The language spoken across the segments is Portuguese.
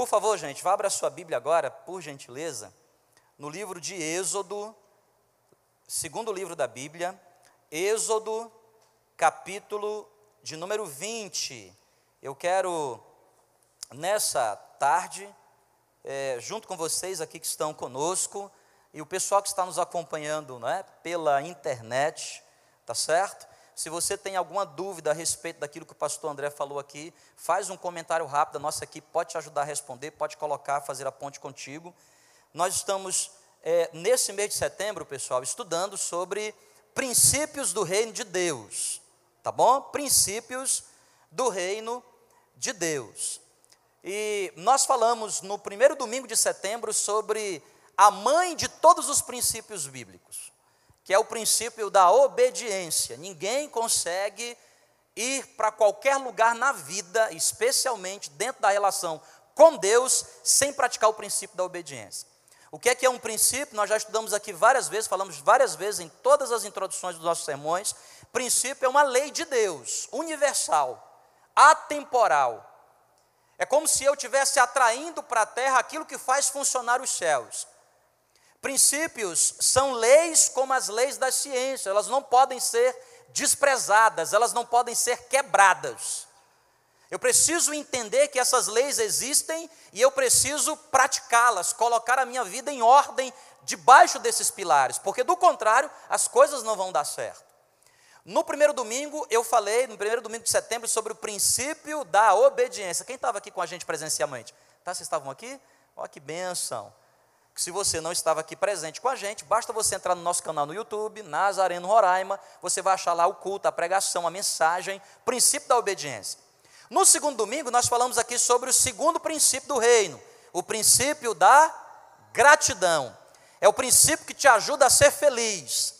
Por favor, gente, vá abrir a sua Bíblia agora, por gentileza, no livro de Êxodo, segundo livro da Bíblia, Êxodo, capítulo de número 20. Eu quero, nessa tarde, é, junto com vocês aqui que estão conosco, e o pessoal que está nos acompanhando não é, pela internet, tá certo? Se você tem alguma dúvida a respeito daquilo que o pastor André falou aqui, faz um comentário rápido, a nossa equipe pode te ajudar a responder, pode colocar, fazer a ponte contigo. Nós estamos, é, nesse mês de setembro, pessoal, estudando sobre princípios do reino de Deus, tá bom? Princípios do reino de Deus. E nós falamos no primeiro domingo de setembro sobre a mãe de todos os princípios bíblicos que é o princípio da obediência. Ninguém consegue ir para qualquer lugar na vida, especialmente dentro da relação com Deus, sem praticar o princípio da obediência. O que é que é um princípio? Nós já estudamos aqui várias vezes, falamos várias vezes em todas as introduções dos nossos sermões. Princípio é uma lei de Deus, universal, atemporal. É como se eu estivesse atraindo para a terra aquilo que faz funcionar os céus. Princípios são leis como as leis da ciência, elas não podem ser desprezadas, elas não podem ser quebradas. Eu preciso entender que essas leis existem e eu preciso praticá-las, colocar a minha vida em ordem debaixo desses pilares, porque do contrário, as coisas não vão dar certo. No primeiro domingo, eu falei, no primeiro domingo de setembro, sobre o princípio da obediência. Quem estava aqui com a gente presencialmente? Tá, vocês estavam aqui? Olha que benção. Se você não estava aqui presente com a gente, basta você entrar no nosso canal no YouTube, Nazareno Roraima, você vai achar lá o culto, a pregação, a mensagem, princípio da obediência. No segundo domingo, nós falamos aqui sobre o segundo princípio do reino, o princípio da gratidão. É o princípio que te ajuda a ser feliz.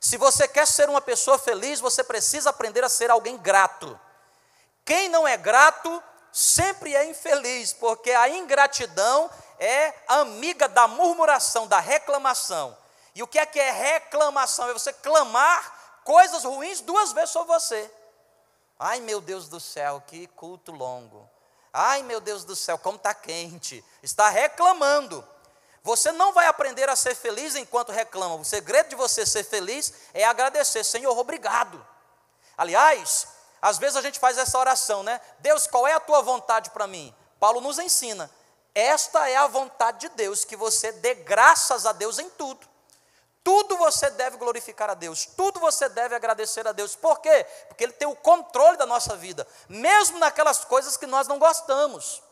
Se você quer ser uma pessoa feliz, você precisa aprender a ser alguém grato. Quem não é grato sempre é infeliz, porque a ingratidão é amiga da murmuração, da reclamação. E o que é que é reclamação? É você clamar coisas ruins duas vezes sobre você. Ai meu Deus do céu, que culto longo. Ai meu Deus do céu, como está quente. Está reclamando. Você não vai aprender a ser feliz enquanto reclama. O segredo de você ser feliz é agradecer. Senhor, obrigado. Aliás, às vezes a gente faz essa oração, né? Deus, qual é a tua vontade para mim? Paulo nos ensina. Esta é a vontade de Deus, que você dê graças a Deus em tudo. Tudo você deve glorificar a Deus, tudo você deve agradecer a Deus. Por quê? Porque Ele tem o controle da nossa vida, mesmo naquelas coisas que nós não gostamos.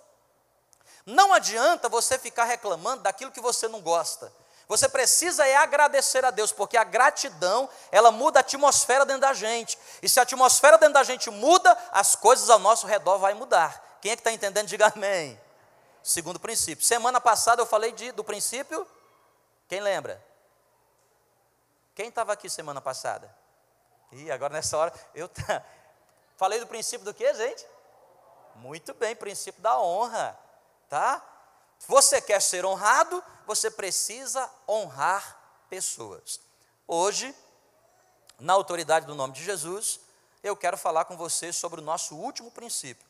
Não adianta você ficar reclamando daquilo que você não gosta. Você precisa é agradecer a Deus, porque a gratidão, ela muda a atmosfera dentro da gente. E se a atmosfera dentro da gente muda, as coisas ao nosso redor vai mudar. Quem é que está entendendo, diga amém. Segundo princípio. Semana passada eu falei de, do princípio. Quem lembra? Quem estava aqui semana passada? E agora nessa hora eu tá, falei do princípio do que, gente? Muito bem, princípio da honra, tá? Você quer ser honrado, você precisa honrar pessoas. Hoje, na autoridade do nome de Jesus, eu quero falar com você sobre o nosso último princípio,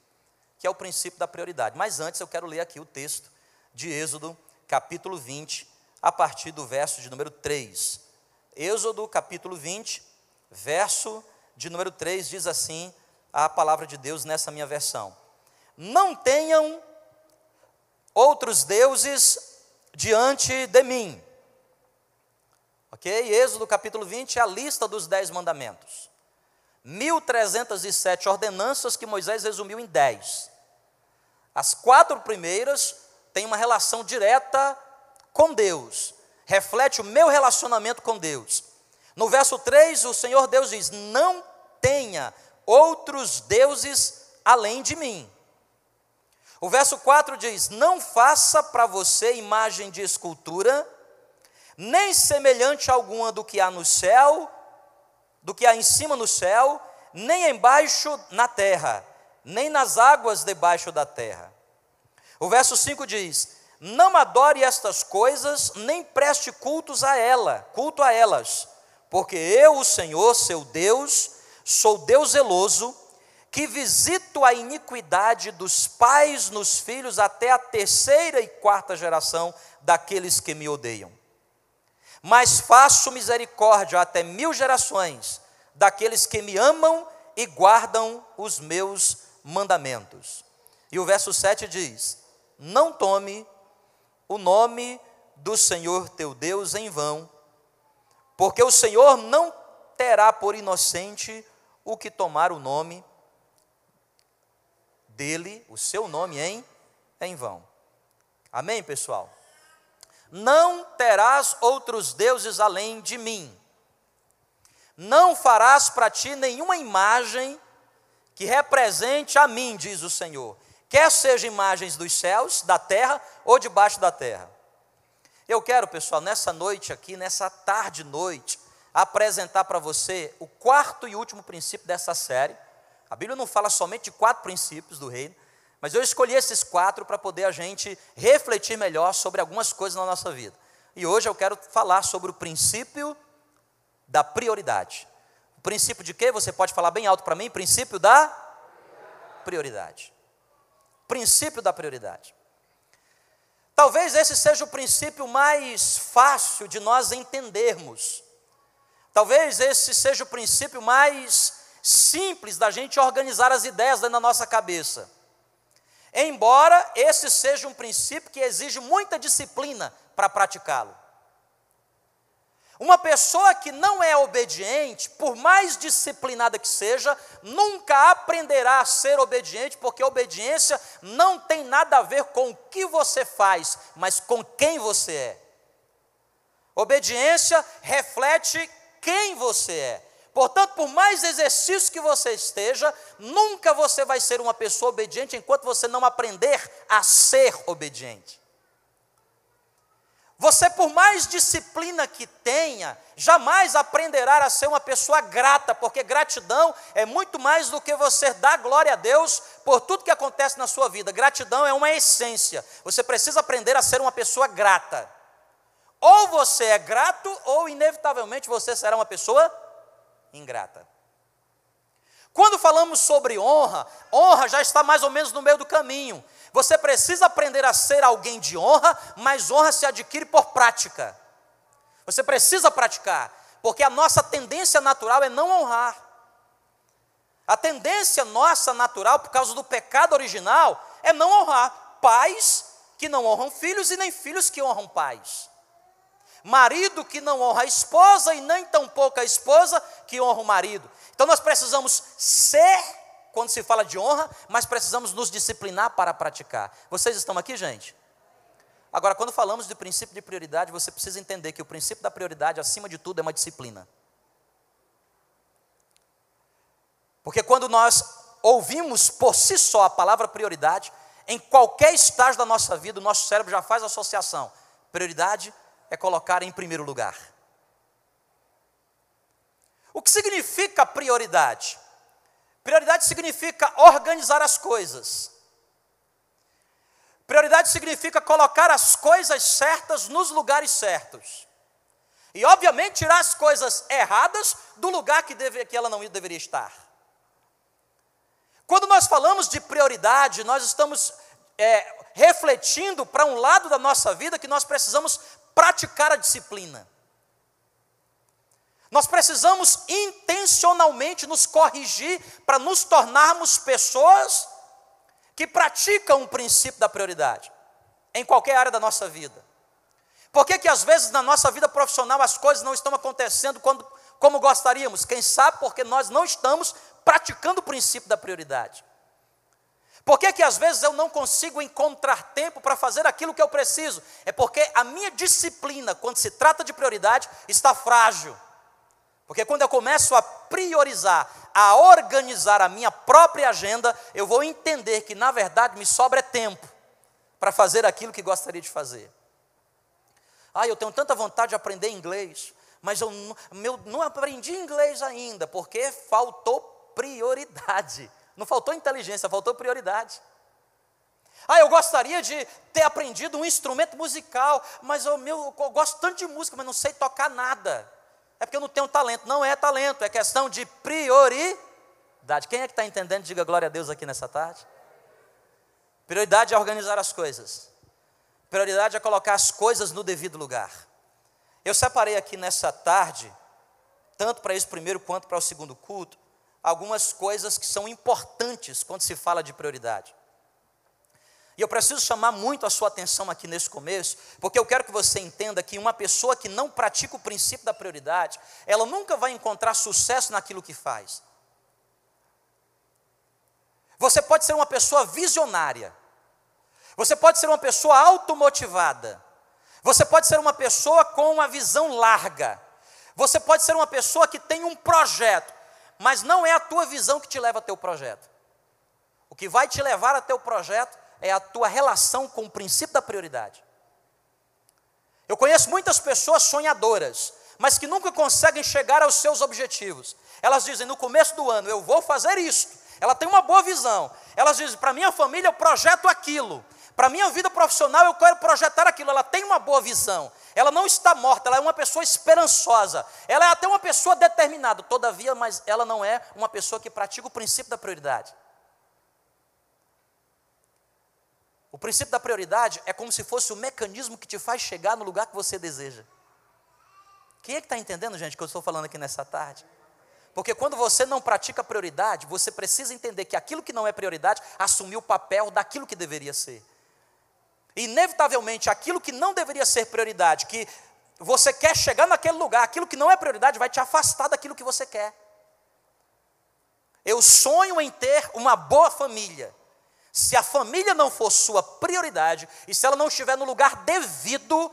que é o princípio da prioridade. Mas antes eu quero ler aqui o texto de Êxodo, capítulo 20, a partir do verso de número 3. Êxodo, capítulo 20, verso de número 3, diz assim a palavra de Deus nessa minha versão: Não tenham outros deuses diante de mim. Ok? Êxodo capítulo 20 é a lista dos dez mandamentos. 1.307 ordenanças que Moisés resumiu em 10. As quatro primeiras têm uma relação direta com Deus, reflete o meu relacionamento com Deus. No verso 3, o Senhor Deus diz: Não tenha outros deuses além de mim. O verso 4 diz: Não faça para você imagem de escultura, nem semelhante alguma do que há no céu, do que há em cima no céu, nem embaixo na terra, nem nas águas debaixo da terra. O verso 5 diz: Não adore estas coisas, nem preste cultos a ela, culto a elas, porque eu, o Senhor, seu Deus, sou Deus zeloso, que visito a iniquidade dos pais nos filhos até a terceira e quarta geração daqueles que me odeiam. Mas faço misericórdia até mil gerações daqueles que me amam e guardam os meus mandamentos. E o verso 7 diz: Não tome o nome do Senhor teu Deus em vão, porque o Senhor não terá por inocente o que tomar o nome dele, o seu nome em, em vão. Amém, pessoal? Não terás outros deuses além de mim. Não farás para ti nenhuma imagem que represente a mim, diz o Senhor. Quer seja imagens dos céus, da terra ou debaixo da terra. Eu quero, pessoal, nessa noite aqui, nessa tarde noite, apresentar para você o quarto e último princípio dessa série a Bíblia não fala somente de quatro princípios do reino, mas eu escolhi esses quatro para poder a gente refletir melhor sobre algumas coisas na nossa vida. E hoje eu quero falar sobre o princípio da prioridade. Princípio de quê? Você pode falar bem alto para mim? Princípio da prioridade. Princípio da prioridade. Talvez esse seja o princípio mais fácil de nós entendermos. Talvez esse seja o princípio mais simples da gente organizar as ideias da nossa cabeça. Embora esse seja um princípio que exige muita disciplina para praticá-lo. Uma pessoa que não é obediente, por mais disciplinada que seja, nunca aprenderá a ser obediente, porque obediência não tem nada a ver com o que você faz, mas com quem você é. Obediência reflete quem você é. Portanto, por mais exercício que você esteja, nunca você vai ser uma pessoa obediente enquanto você não aprender a ser obediente. Você, por mais disciplina que tenha, jamais aprenderá a ser uma pessoa grata, porque gratidão é muito mais do que você dar glória a Deus por tudo que acontece na sua vida. Gratidão é uma essência. Você precisa aprender a ser uma pessoa grata. Ou você é grato, ou inevitavelmente você será uma pessoa ingrata. Quando falamos sobre honra, honra já está mais ou menos no meio do caminho. Você precisa aprender a ser alguém de honra, mas honra se adquire por prática. Você precisa praticar, porque a nossa tendência natural é não honrar. A tendência nossa natural, por causa do pecado original, é não honrar pais que não honram filhos e nem filhos que honram pais marido que não honra a esposa e nem tampouco a esposa que honra o marido. Então nós precisamos ser, quando se fala de honra, mas precisamos nos disciplinar para praticar. Vocês estão aqui, gente? Agora, quando falamos de princípio de prioridade, você precisa entender que o princípio da prioridade, acima de tudo, é uma disciplina. Porque quando nós ouvimos por si só a palavra prioridade, em qualquer estágio da nossa vida, o nosso cérebro já faz associação. Prioridade é colocar em primeiro lugar. O que significa prioridade? Prioridade significa organizar as coisas. Prioridade significa colocar as coisas certas nos lugares certos. E, obviamente, tirar as coisas erradas do lugar que, deve, que ela não deveria estar. Quando nós falamos de prioridade, nós estamos é, refletindo para um lado da nossa vida que nós precisamos praticar a disciplina. Nós precisamos intencionalmente nos corrigir para nos tornarmos pessoas que praticam o princípio da prioridade em qualquer área da nossa vida. Por que, que às vezes na nossa vida profissional as coisas não estão acontecendo quando, como gostaríamos? Quem sabe porque nós não estamos praticando o princípio da prioridade. Por que, que às vezes eu não consigo encontrar tempo para fazer aquilo que eu preciso? É porque a minha disciplina, quando se trata de prioridade, está frágil. Porque quando eu começo a priorizar, a organizar a minha própria agenda, eu vou entender que na verdade me sobra tempo para fazer aquilo que gostaria de fazer. Ah, eu tenho tanta vontade de aprender inglês, mas eu meu, não aprendi inglês ainda, porque faltou prioridade. Não faltou inteligência, faltou prioridade. Ah, eu gostaria de ter aprendido um instrumento musical, mas eu, meu, eu gosto tanto de música, mas não sei tocar nada. É porque eu não tenho talento. Não é talento, é questão de prioridade. Quem é que está entendendo? Diga glória a Deus aqui nessa tarde. Prioridade é organizar as coisas. Prioridade é colocar as coisas no devido lugar. Eu separei aqui nessa tarde, tanto para esse primeiro quanto para o segundo culto, algumas coisas que são importantes quando se fala de prioridade. E eu preciso chamar muito a sua atenção aqui nesse começo, porque eu quero que você entenda que uma pessoa que não pratica o princípio da prioridade, ela nunca vai encontrar sucesso naquilo que faz. Você pode ser uma pessoa visionária, você pode ser uma pessoa automotivada, você pode ser uma pessoa com uma visão larga, você pode ser uma pessoa que tem um projeto, mas não é a tua visão que te leva até o projeto. O que vai te levar até o projeto é a tua relação com o princípio da prioridade. Eu conheço muitas pessoas sonhadoras, mas que nunca conseguem chegar aos seus objetivos. Elas dizem no começo do ano, eu vou fazer isso. Ela tem uma boa visão. Elas dizem, para minha família eu projeto aquilo. Para minha vida profissional eu quero projetar aquilo. Ela tem uma boa visão. Ela não está morta, ela é uma pessoa esperançosa. Ela é até uma pessoa determinada, todavia, mas ela não é uma pessoa que pratica o princípio da prioridade. O princípio da prioridade é como se fosse o mecanismo que te faz chegar no lugar que você deseja. Quem é que está entendendo, gente, que eu estou falando aqui nessa tarde? Porque quando você não pratica prioridade, você precisa entender que aquilo que não é prioridade assumiu o papel daquilo que deveria ser. Inevitavelmente, aquilo que não deveria ser prioridade, que você quer chegar naquele lugar, aquilo que não é prioridade vai te afastar daquilo que você quer. Eu sonho em ter uma boa família. Se a família não for sua prioridade, e se ela não estiver no lugar devido,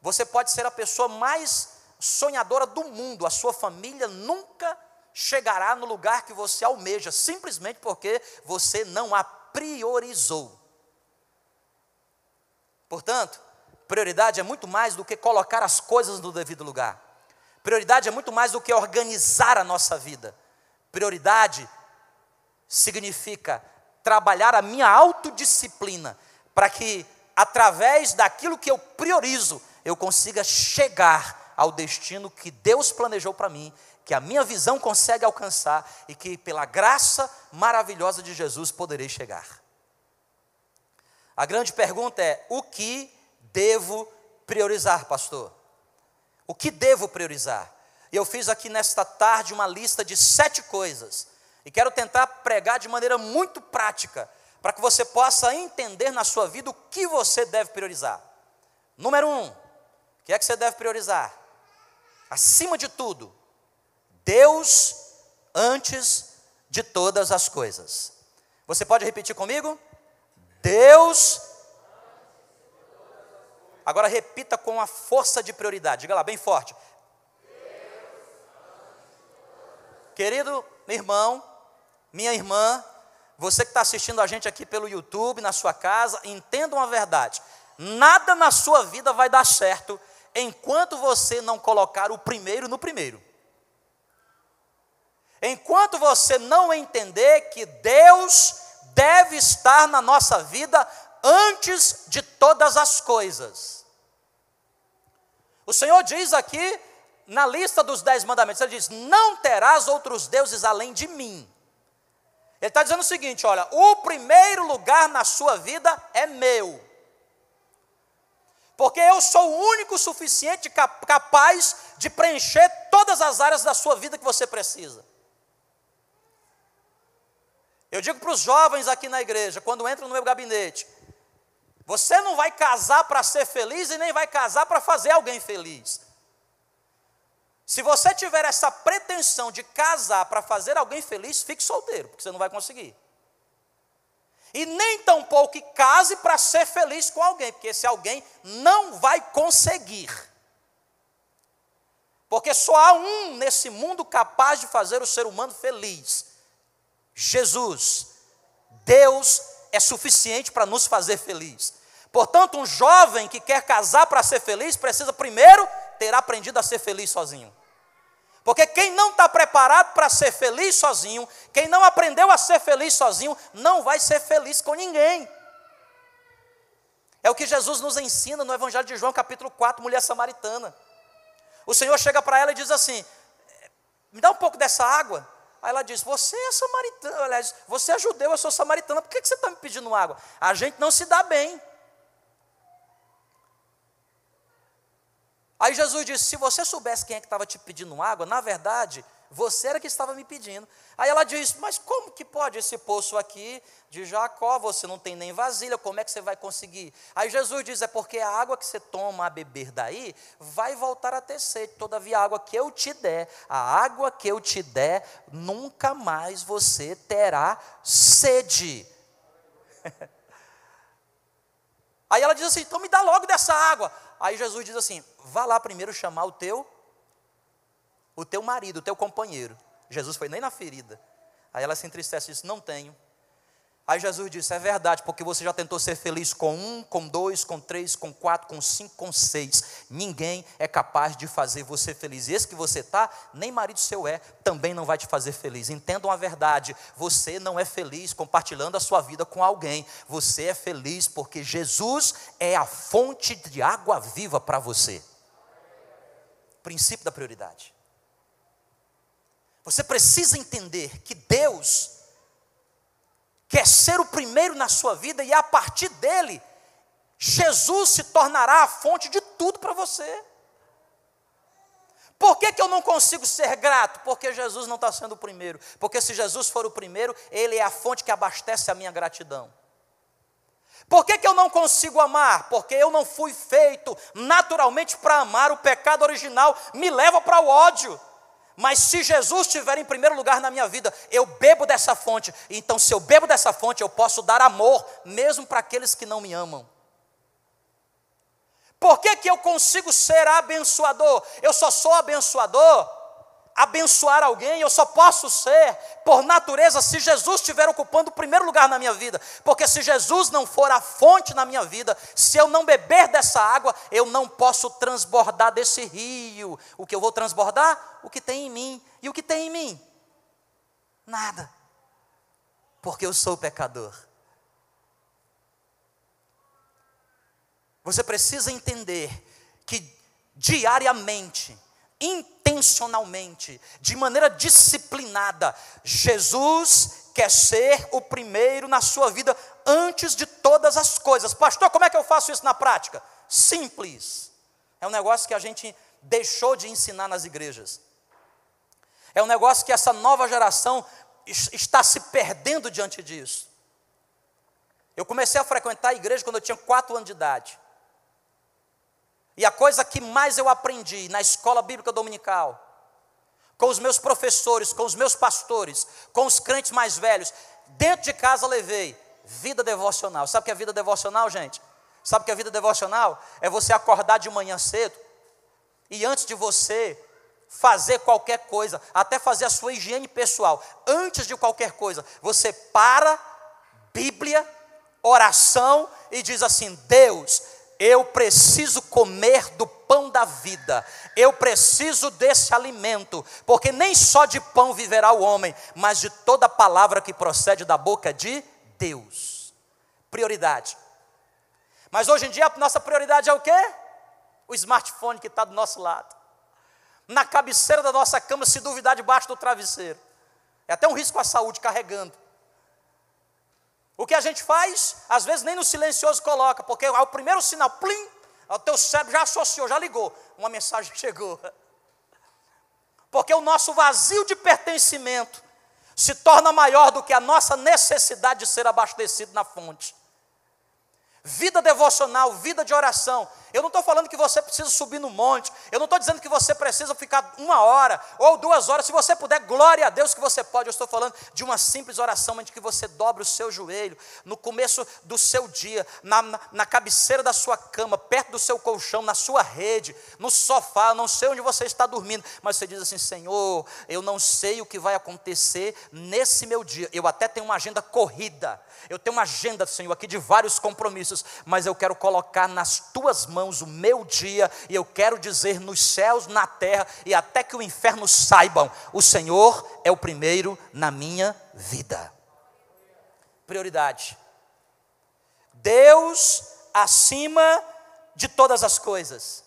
você pode ser a pessoa mais sonhadora do mundo, a sua família nunca chegará no lugar que você almeja, simplesmente porque você não a priorizou. Portanto, prioridade é muito mais do que colocar as coisas no devido lugar. Prioridade é muito mais do que organizar a nossa vida. Prioridade significa trabalhar a minha autodisciplina, para que, através daquilo que eu priorizo, eu consiga chegar ao destino que Deus planejou para mim, que a minha visão consegue alcançar e que, pela graça maravilhosa de Jesus, poderei chegar. A grande pergunta é: o que devo priorizar, pastor? O que devo priorizar? Eu fiz aqui nesta tarde uma lista de sete coisas e quero tentar pregar de maneira muito prática, para que você possa entender na sua vida o que você deve priorizar. Número um, o que é que você deve priorizar? Acima de tudo, Deus antes de todas as coisas. Você pode repetir comigo? Deus. Agora repita com a força de prioridade. Diga lá, bem forte. Querido irmão, minha irmã, você que está assistindo a gente aqui pelo YouTube, na sua casa, entenda uma verdade: nada na sua vida vai dar certo enquanto você não colocar o primeiro no primeiro. Enquanto você não entender que Deus deve estar na nossa vida antes de todas as coisas. O Senhor diz aqui, na lista dos dez mandamentos, Ele diz: Não terás outros deuses além de mim. Ele está dizendo o seguinte: olha, o primeiro lugar na sua vida é meu. Porque eu sou o único suficiente capaz de preencher todas as áreas da sua vida que você precisa. Eu digo para os jovens aqui na igreja, quando entram no meu gabinete, você não vai casar para ser feliz e nem vai casar para fazer alguém feliz. Se você tiver essa pretensão de casar para fazer alguém feliz, fique solteiro, porque você não vai conseguir. E nem tampouco case para ser feliz com alguém, porque esse alguém não vai conseguir. Porque só há um nesse mundo capaz de fazer o ser humano feliz: Jesus. Deus é suficiente para nos fazer feliz. Portanto, um jovem que quer casar para ser feliz precisa primeiro ter aprendido a ser feliz sozinho. Porque quem não está preparado para ser feliz sozinho, quem não aprendeu a ser feliz sozinho, não vai ser feliz com ninguém. É o que Jesus nos ensina no Evangelho de João, capítulo 4, mulher samaritana. O Senhor chega para ela e diz assim: Me dá um pouco dessa água. Aí ela disse: Você é samaritana, aliás, você é judeu, eu sou samaritana, por que você está me pedindo água? A gente não se dá bem. Aí Jesus disse: Se você soubesse quem é que estava te pedindo água, na verdade, você era que estava me pedindo. Aí ela disse: Mas como que pode esse poço aqui de Jacó? Você não tem nem vasilha, como é que você vai conseguir? Aí Jesus diz: É porque a água que você toma a beber daí vai voltar a ter sede. Todavia, a água que eu te der, a água que eu te der, nunca mais você terá sede. Aí ela diz assim: Então me dá logo dessa água. Aí Jesus diz assim: vá lá primeiro chamar o teu o teu marido, o teu companheiro. Jesus foi nem na ferida. Aí ela se entristece e diz: Não tenho. Aí Jesus disse: É verdade, porque você já tentou ser feliz com um, com dois, com três, com quatro, com cinco, com seis. Ninguém é capaz de fazer você feliz. E esse que você está, nem marido seu é, também não vai te fazer feliz. Entendam a verdade: você não é feliz compartilhando a sua vida com alguém. Você é feliz porque Jesus é a fonte de água viva para você. Princípio da prioridade. Você precisa entender que Deus quer ser o primeiro na sua vida e a partir dele, Jesus se tornará a fonte de tudo para você. Por que, que eu não consigo ser grato? Porque Jesus não está sendo o primeiro. Porque se Jesus for o primeiro, Ele é a fonte que abastece a minha gratidão. Por que, que eu não consigo amar? Porque eu não fui feito naturalmente para amar. O pecado original me leva para o ódio. Mas se Jesus estiver em primeiro lugar na minha vida, eu bebo dessa fonte. Então, se eu bebo dessa fonte, eu posso dar amor, mesmo para aqueles que não me amam. Por que, que eu consigo ser abençoador? Eu só sou abençoador abençoar alguém, eu só posso ser, por natureza, se Jesus estiver ocupando o primeiro lugar na minha vida. Porque se Jesus não for a fonte na minha vida, se eu não beber dessa água, eu não posso transbordar desse rio. O que eu vou transbordar? O que tem em mim. E o que tem em mim? Nada. Porque eu sou pecador. Você precisa entender que diariamente, intencionalmente, de maneira disciplinada. Jesus quer ser o primeiro na sua vida antes de todas as coisas. Pastor, como é que eu faço isso na prática? Simples. É um negócio que a gente deixou de ensinar nas igrejas. É um negócio que essa nova geração está se perdendo diante disso. Eu comecei a frequentar a igreja quando eu tinha quatro anos de idade. E a coisa que mais eu aprendi na escola bíblica dominical, com os meus professores, com os meus pastores, com os crentes mais velhos, dentro de casa levei vida devocional. Sabe o que é vida devocional, gente? Sabe o que é vida devocional? É você acordar de manhã cedo e antes de você fazer qualquer coisa, até fazer a sua higiene pessoal, antes de qualquer coisa, você para, Bíblia, oração e diz assim: Deus, eu preciso comer do pão da vida, eu preciso desse alimento, porque nem só de pão viverá o homem, mas de toda palavra que procede da boca de Deus. Prioridade. Mas hoje em dia a nossa prioridade é o quê? O smartphone que está do nosso lado. Na cabeceira da nossa cama, se duvidar, debaixo do travesseiro. É até um risco à saúde carregando. O que a gente faz, às vezes nem no silencioso coloca, porque ao primeiro sinal, plim, o teu cérebro já associou, já ligou, uma mensagem chegou. Porque o nosso vazio de pertencimento se torna maior do que a nossa necessidade de ser abastecido na fonte. Vida devocional, vida de oração. Eu não estou falando que você precisa subir no monte. Eu não estou dizendo que você precisa ficar uma hora ou duas horas. Se você puder, glória a Deus que você pode. Eu estou falando de uma simples oração onde que você dobra o seu joelho no começo do seu dia, na, na, na cabeceira da sua cama, perto do seu colchão, na sua rede, no sofá. não sei onde você está dormindo, mas você diz assim: Senhor, eu não sei o que vai acontecer nesse meu dia. Eu até tenho uma agenda corrida. Eu tenho uma agenda, Senhor, aqui de vários compromissos, mas eu quero colocar nas tuas mãos o meu dia, e eu quero dizer nos céus, na terra, e até que o inferno saibam: o Senhor é o primeiro na minha vida. Prioridade. Deus acima de todas as coisas.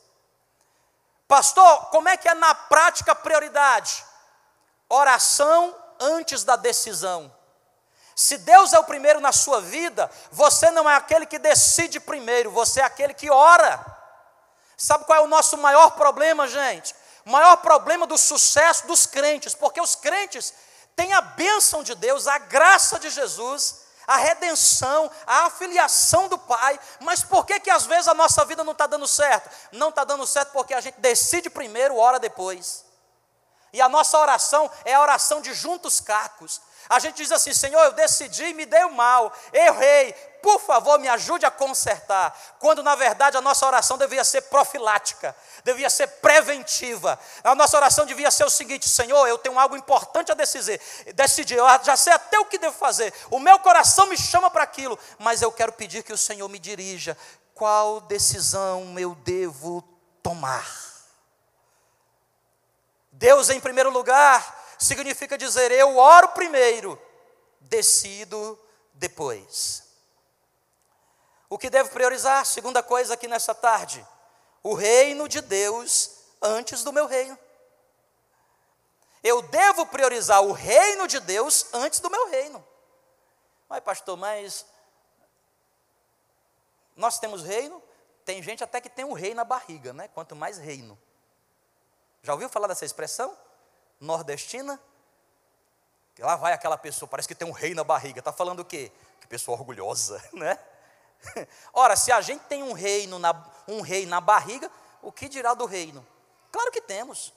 Pastor, como é que é na prática prioridade? Oração antes da decisão. Se Deus é o primeiro na sua vida, você não é aquele que decide primeiro, você é aquele que ora. Sabe qual é o nosso maior problema, gente? O maior problema do sucesso dos crentes, porque os crentes têm a bênção de Deus, a graça de Jesus, a redenção, a afiliação do Pai, mas por que que às vezes a nossa vida não está dando certo? Não está dando certo porque a gente decide primeiro, ora depois. E a nossa oração é a oração de juntos cacos. A gente diz assim: Senhor, eu decidi, me dei o mal, errei, por favor, me ajude a consertar. Quando na verdade a nossa oração devia ser profilática, devia ser preventiva. A nossa oração devia ser o seguinte: Senhor, eu tenho algo importante a decidir, decidir, eu já sei até o que devo fazer, o meu coração me chama para aquilo, mas eu quero pedir que o Senhor me dirija. Qual decisão eu devo tomar? Deus em primeiro lugar, significa dizer eu oro primeiro, decido depois. O que deve priorizar? Segunda coisa aqui nessa tarde: o reino de Deus antes do meu reino. Eu devo priorizar o reino de Deus antes do meu reino. Mas, pastor, mas nós temos reino, tem gente até que tem um rei na barriga, né? Quanto mais reino. Já ouviu falar dessa expressão? Nordestina, lá vai aquela pessoa, parece que tem um rei na barriga. Está falando o quê? Que pessoa orgulhosa, né? Ora, se a gente tem um reino na, um rei na barriga, o que dirá do reino? Claro que temos.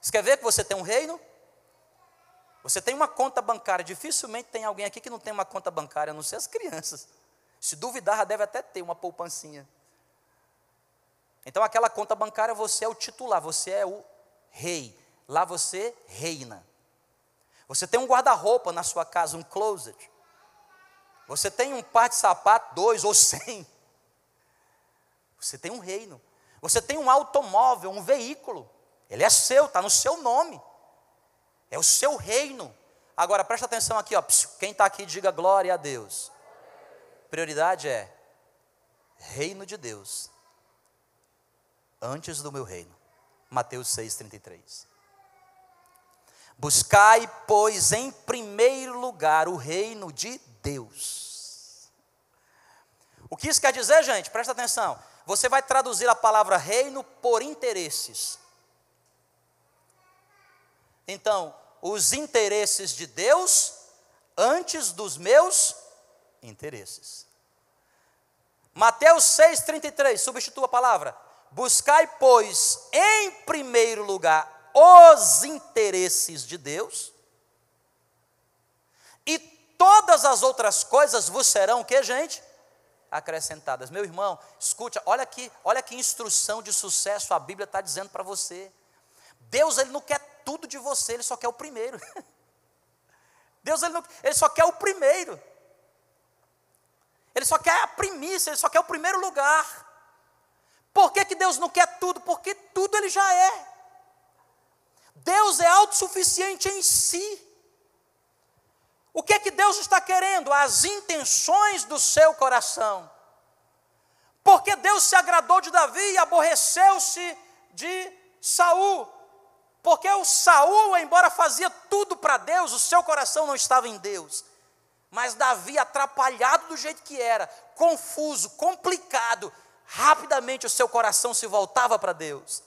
Você quer ver que você tem um reino? Você tem uma conta bancária. Dificilmente tem alguém aqui que não tem uma conta bancária, a não ser as crianças. Se duvidar, já deve até ter uma poupancinha. Então, aquela conta bancária, você é o titular, você é o rei lá você reina. Você tem um guarda-roupa na sua casa, um closet. Você tem um par de sapato, dois ou cem. Você tem um reino. Você tem um automóvel, um veículo. Ele é seu, está no seu nome. É o seu reino. Agora presta atenção aqui, ó. Quem está aqui, diga glória a Deus. Prioridade é reino de Deus antes do meu reino. Mateus 6,33. Buscai, pois, em primeiro lugar o reino de Deus. O que isso quer dizer, gente? Presta atenção. Você vai traduzir a palavra reino por interesses. Então, os interesses de Deus antes dos meus interesses. Mateus 6,33, substitua a palavra. Buscai, pois, em primeiro lugar os interesses de Deus, e todas as outras coisas vos serão que, gente? Acrescentadas. Meu irmão, escute, olha aqui, olha que instrução de sucesso a Bíblia está dizendo para você. Deus ele não quer tudo de você, ele só quer o primeiro. Deus ele, não, ele só quer o primeiro. Ele só quer a primícia, ele só quer o primeiro lugar. Por que, que Deus não quer tudo? Porque tudo ele já é. Deus é autossuficiente em si. O que é que Deus está querendo? As intenções do seu coração. Porque Deus se agradou de Davi e aborreceu-se de Saul. Porque o Saul, embora fazia tudo para Deus, o seu coração não estava em Deus. Mas Davi, atrapalhado do jeito que era, confuso, complicado, rapidamente o seu coração se voltava para Deus.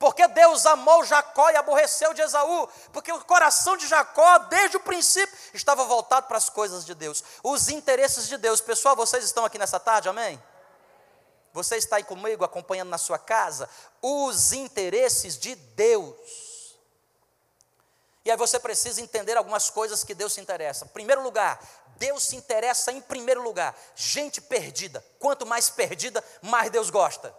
Porque Deus amou Jacó e aborreceu de Esaú, porque o coração de Jacó, desde o princípio, estava voltado para as coisas de Deus, os interesses de Deus. Pessoal, vocês estão aqui nessa tarde, amém? Você está aí comigo, acompanhando na sua casa, os interesses de Deus. E aí você precisa entender algumas coisas que Deus se interessa. Em primeiro lugar, Deus se interessa em primeiro lugar. Gente perdida. Quanto mais perdida, mais Deus gosta.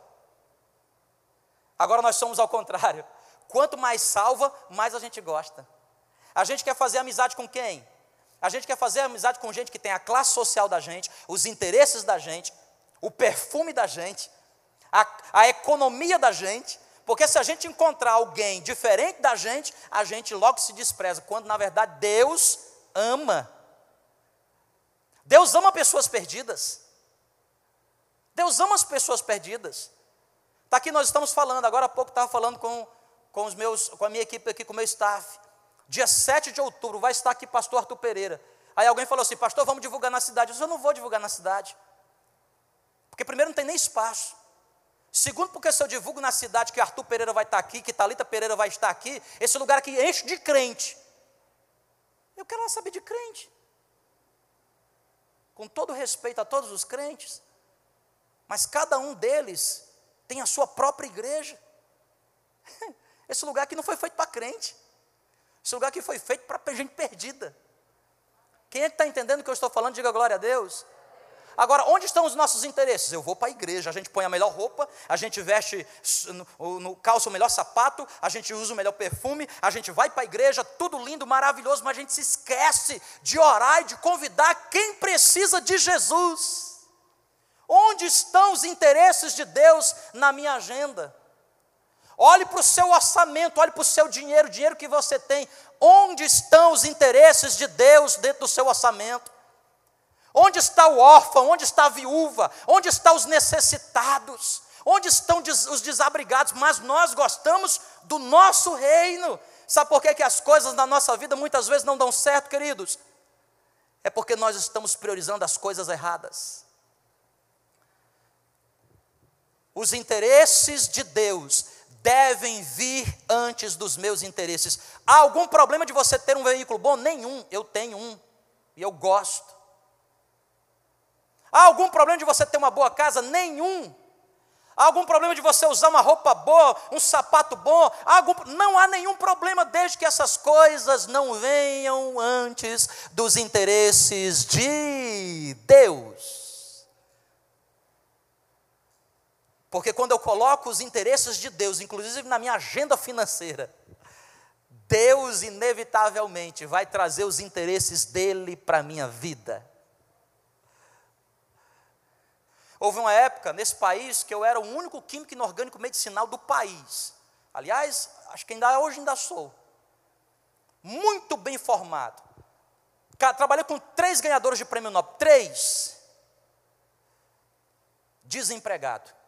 Agora nós somos ao contrário. Quanto mais salva, mais a gente gosta. A gente quer fazer amizade com quem? A gente quer fazer amizade com gente que tem a classe social da gente, os interesses da gente, o perfume da gente, a, a economia da gente. Porque se a gente encontrar alguém diferente da gente, a gente logo se despreza, quando na verdade Deus ama. Deus ama pessoas perdidas. Deus ama as pessoas perdidas. Está aqui, nós estamos falando, agora há pouco estava falando com, com, os meus, com a minha equipe aqui, com o meu staff. dia 7 de outubro, vai estar aqui pastor Arthur Pereira. Aí alguém falou assim, pastor, vamos divulgar na cidade. Eu disse, eu não vou divulgar na cidade. Porque primeiro não tem nem espaço. Segundo, porque se eu divulgo na cidade que Arthur Pereira vai estar aqui, que Talita Pereira vai estar aqui, esse lugar aqui enche de crente. Eu quero lá saber de crente. Com todo respeito a todos os crentes, mas cada um deles tem a sua própria igreja. Esse lugar aqui não foi feito para crente. Esse lugar aqui foi feito para gente perdida. Quem é que está entendendo o que eu estou falando? Diga glória a Deus. Agora, onde estão os nossos interesses? Eu vou para a igreja, a gente põe a melhor roupa, a gente veste no, no calça o melhor sapato, a gente usa o melhor perfume, a gente vai para a igreja, tudo lindo, maravilhoso, mas a gente se esquece de orar e de convidar quem precisa de Jesus. Onde estão os interesses de Deus na minha agenda? Olhe para o seu orçamento, olhe para o seu dinheiro, o dinheiro que você tem. Onde estão os interesses de Deus dentro do seu orçamento? Onde está o órfão? Onde está a viúva? Onde estão os necessitados? Onde estão os desabrigados? Mas nós gostamos do nosso reino. Sabe por que, que as coisas na nossa vida muitas vezes não dão certo, queridos? É porque nós estamos priorizando as coisas erradas. Os interesses de Deus devem vir antes dos meus interesses. Há algum problema de você ter um veículo bom? Nenhum, eu tenho um e eu gosto. Há algum problema de você ter uma boa casa? Nenhum. Há algum problema de você usar uma roupa boa, um sapato bom? Há algum... Não há nenhum problema desde que essas coisas não venham antes dos interesses de Deus. Porque quando eu coloco os interesses de Deus, inclusive na minha agenda financeira, Deus inevitavelmente vai trazer os interesses dele para a minha vida. Houve uma época nesse país que eu era o único químico inorgânico medicinal do país. Aliás, acho que ainda hoje ainda sou. Muito bem formado. Trabalhei com três ganhadores de prêmio Nobel. Três. Desempregado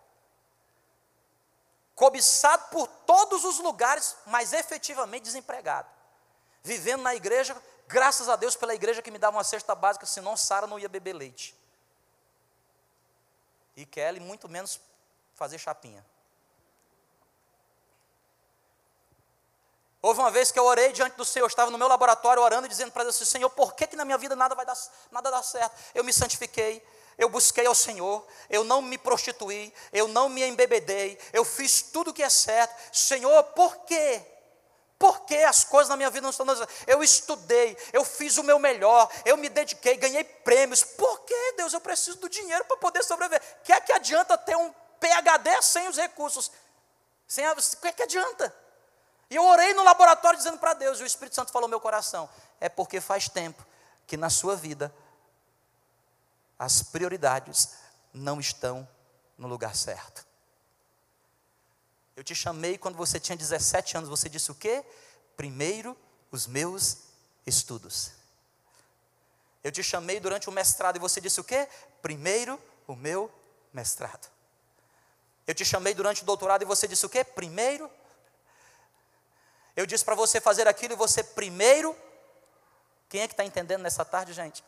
cobiçado por todos os lugares, mas efetivamente desempregado. Vivendo na igreja, graças a Deus pela igreja que me dava uma cesta básica, senão Sara não ia beber leite. E Kelly, muito menos fazer chapinha. Houve uma vez que eu orei diante do Senhor, eu estava no meu laboratório orando e dizendo para Deus assim, Senhor, por que, que na minha vida nada vai dar, nada dá certo? Eu me santifiquei, eu busquei ao Senhor, eu não me prostituí, eu não me embebedei, eu fiz tudo o que é certo. Senhor, por quê? Por que as coisas na minha vida não estão dando certo? Eu estudei, eu fiz o meu melhor, eu me dediquei, ganhei prêmios. Por que, Deus? Eu preciso do dinheiro para poder sobreviver. O que é que adianta ter um PHD sem os recursos? Sem a, o que é que adianta? E eu orei no laboratório dizendo para Deus, e o Espírito Santo falou no meu coração: é porque faz tempo que na sua vida as prioridades não estão no lugar certo. Eu te chamei quando você tinha 17 anos, você disse o quê? Primeiro os meus estudos. Eu te chamei durante o mestrado e você disse o quê? Primeiro o meu mestrado. Eu te chamei durante o doutorado e você disse o quê? Primeiro. Eu disse para você fazer aquilo e você primeiro. Quem é que está entendendo nessa tarde, gente?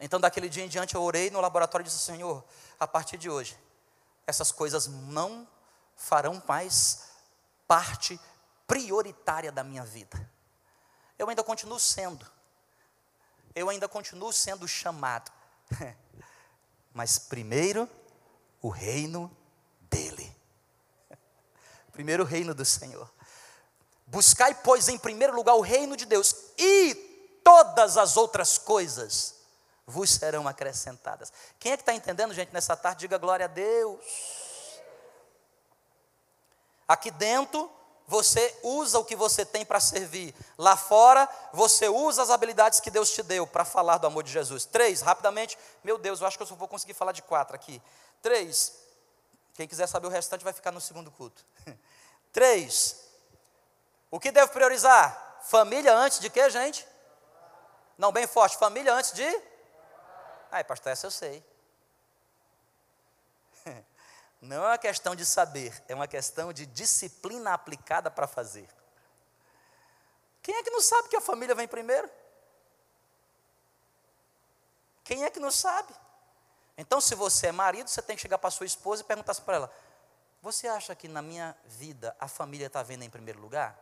Então, daquele dia em diante, eu orei no laboratório e disse: Senhor, a partir de hoje, essas coisas não farão mais parte prioritária da minha vida. Eu ainda continuo sendo, eu ainda continuo sendo chamado, mas primeiro o reino dEle, primeiro o reino do Senhor. Buscai, pois, em primeiro lugar o reino de Deus e todas as outras coisas vos serão acrescentadas. Quem é que está entendendo, gente, nessa tarde? Diga glória a Deus. Aqui dentro, você usa o que você tem para servir. Lá fora, você usa as habilidades que Deus te deu para falar do amor de Jesus. Três, rapidamente. Meu Deus, eu acho que eu só vou conseguir falar de quatro aqui. Três. Quem quiser saber o restante vai ficar no segundo culto. Três. O que deve priorizar? Família antes de quê, gente? Não, bem forte. Família antes de ah, pastor, essa eu sei. Não é uma questão de saber, é uma questão de disciplina aplicada para fazer. Quem é que não sabe que a família vem primeiro? Quem é que não sabe? Então, se você é marido, você tem que chegar para sua esposa e perguntar para ela: Você acha que na minha vida a família está vendo em primeiro lugar?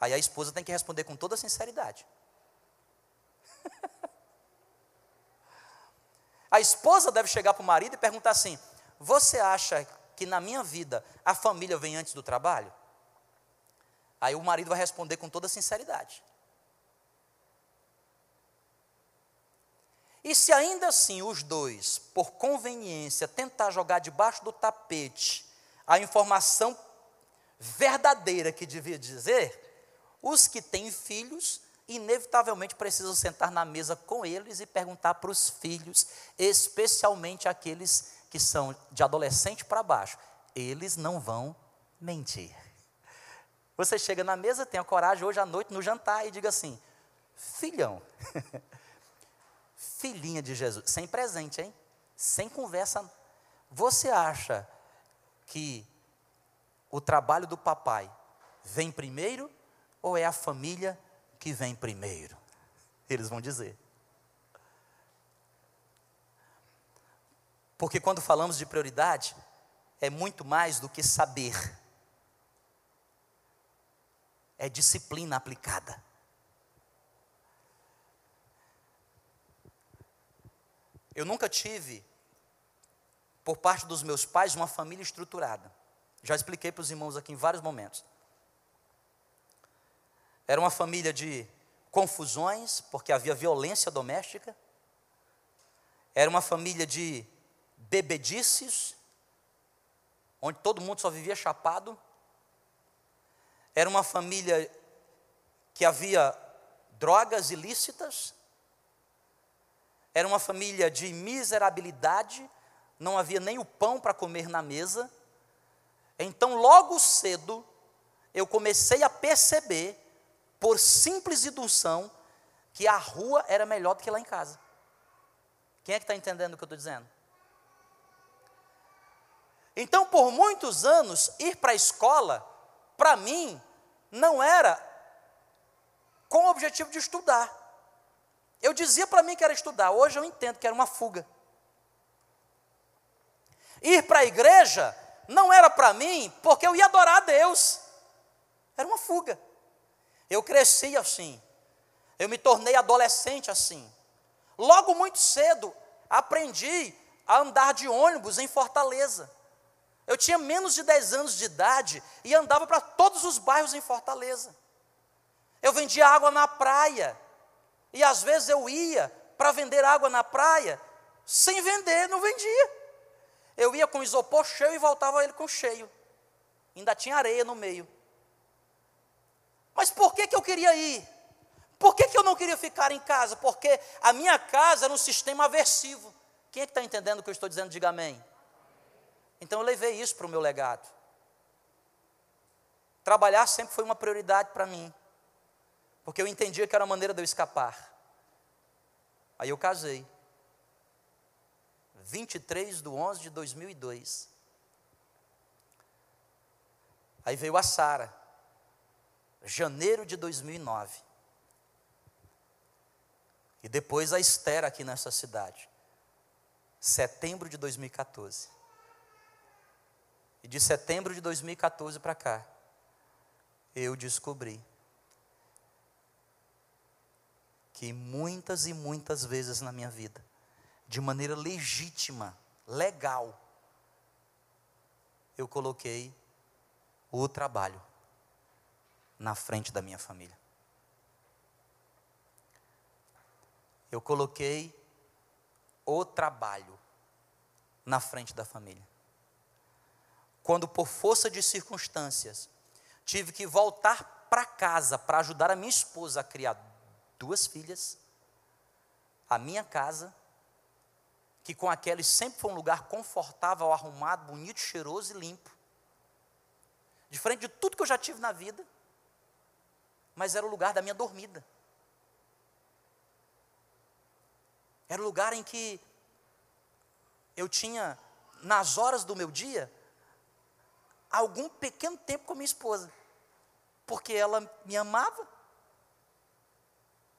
Aí a esposa tem que responder com toda sinceridade. a esposa deve chegar para o marido e perguntar assim: Você acha que na minha vida a família vem antes do trabalho? Aí o marido vai responder com toda sinceridade. E se ainda assim os dois, por conveniência, tentar jogar debaixo do tapete a informação verdadeira que devia dizer, os que têm filhos, inevitavelmente precisam sentar na mesa com eles e perguntar para os filhos, especialmente aqueles que são de adolescente para baixo, eles não vão mentir. Você chega na mesa, tenha coragem hoje à noite no jantar e diga assim: filhão, filhinha de Jesus, sem presente, hein? Sem conversa. Você acha que o trabalho do papai vem primeiro ou é a família que vem primeiro? Eles vão dizer. Porque quando falamos de prioridade, é muito mais do que saber, é disciplina aplicada. Eu nunca tive, por parte dos meus pais, uma família estruturada. Já expliquei para os irmãos aqui em vários momentos. Era uma família de confusões, porque havia violência doméstica. Era uma família de bebedices, onde todo mundo só vivia chapado. Era uma família que havia drogas ilícitas. Era uma família de miserabilidade, não havia nem o pão para comer na mesa. Então, logo cedo, eu comecei a perceber, por simples indução, que a rua era melhor do que lá em casa. Quem é que está entendendo o que eu estou dizendo? Então, por muitos anos, ir para a escola, para mim, não era com o objetivo de estudar. Eu dizia para mim que era estudar, hoje eu entendo que era uma fuga. Ir para a igreja não era para mim porque eu ia adorar a Deus, era uma fuga. Eu cresci assim, eu me tornei adolescente assim. Logo muito cedo, aprendi a andar de ônibus em Fortaleza. Eu tinha menos de 10 anos de idade e andava para todos os bairros em Fortaleza. Eu vendia água na praia. E às vezes eu ia para vender água na praia, sem vender, não vendia. Eu ia com isopor cheio e voltava ele com cheio. Ainda tinha areia no meio. Mas por que, que eu queria ir? Por que, que eu não queria ficar em casa? Porque a minha casa era um sistema aversivo. Quem é que está entendendo o que eu estou dizendo? Diga amém. Então eu levei isso para o meu legado. Trabalhar sempre foi uma prioridade para mim porque eu entendia que era uma maneira de eu escapar. Aí eu casei. 23 de 11 de 2002. Aí veio a Sara, janeiro de 2009. E depois a Esther aqui nessa cidade, setembro de 2014. E de setembro de 2014 para cá, eu descobri que muitas e muitas vezes na minha vida, de maneira legítima, legal, eu coloquei o trabalho na frente da minha família. Eu coloquei o trabalho na frente da família. Quando, por força de circunstâncias, tive que voltar para casa para ajudar a minha esposa a criar duas filhas, a minha casa, que com aqueles sempre foi um lugar confortável, arrumado, bonito, cheiroso e limpo. Diferente de tudo que eu já tive na vida, mas era o lugar da minha dormida. Era o lugar em que eu tinha, nas horas do meu dia, algum pequeno tempo com minha esposa, porque ela me amava,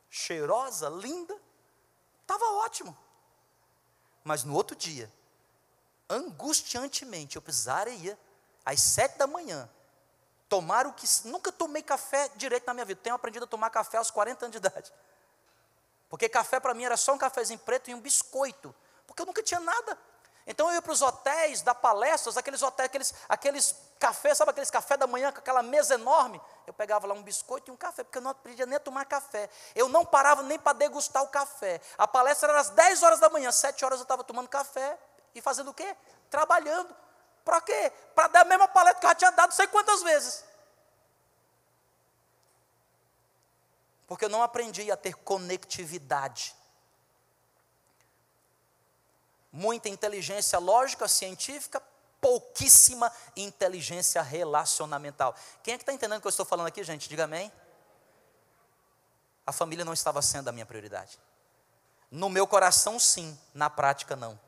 cheirosa, linda, estava ótimo. Mas no outro dia, angustiantemente, eu precisaria, às sete da manhã, tomar o que. Nunca tomei café direito na minha vida. Tenho aprendido a tomar café aos 40 anos de idade. Porque café para mim era só um cafezinho preto e um biscoito. Porque eu nunca tinha nada. Então eu ia para os hotéis, dar palestras, aqueles hotéis, aqueles, aqueles cafés, sabe aqueles café da manhã com aquela mesa enorme? Eu pegava lá um biscoito e um café, porque eu não podia nem tomar café. Eu não parava nem para degustar o café. A palestra era às 10 horas da manhã, 7 horas eu estava tomando café e fazendo o quê? Trabalhando. Para quê? Para dar a mesma palestra que eu já tinha dado sei quantas vezes. Porque eu não aprendi a ter conectividade muita inteligência lógica, científica, pouquíssima inteligência relacionamental. Quem é que está entendendo o que eu estou falando aqui, gente? Diga amém. A família não estava sendo a minha prioridade. No meu coração, sim, na prática, não.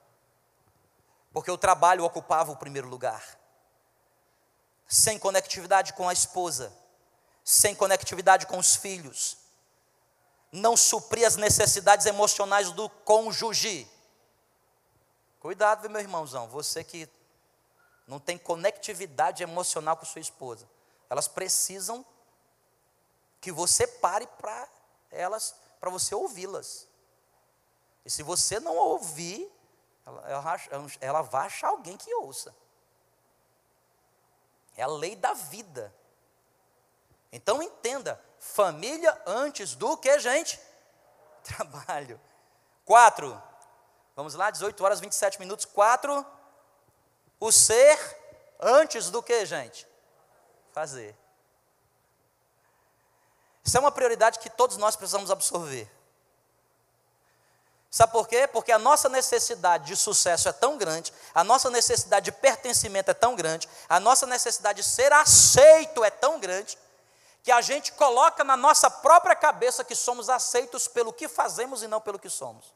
Porque o trabalho ocupava o primeiro lugar. Sem conectividade com a esposa, sem conectividade com os filhos, não supria as necessidades emocionais do cônjuge Cuidado, meu irmãozão, você que não tem conectividade emocional com sua esposa. Elas precisam que você pare para elas, para você ouvi-las. E se você não ouvir, ela, ela, ela vai achar alguém que ouça. É a lei da vida. Então entenda, família antes do que, gente? Trabalho. Quatro, Vamos lá, 18 horas 27 minutos. 4. O ser antes do que, gente? Fazer. Isso é uma prioridade que todos nós precisamos absorver. Sabe por quê? Porque a nossa necessidade de sucesso é tão grande, a nossa necessidade de pertencimento é tão grande, a nossa necessidade de ser aceito é tão grande, que a gente coloca na nossa própria cabeça que somos aceitos pelo que fazemos e não pelo que somos.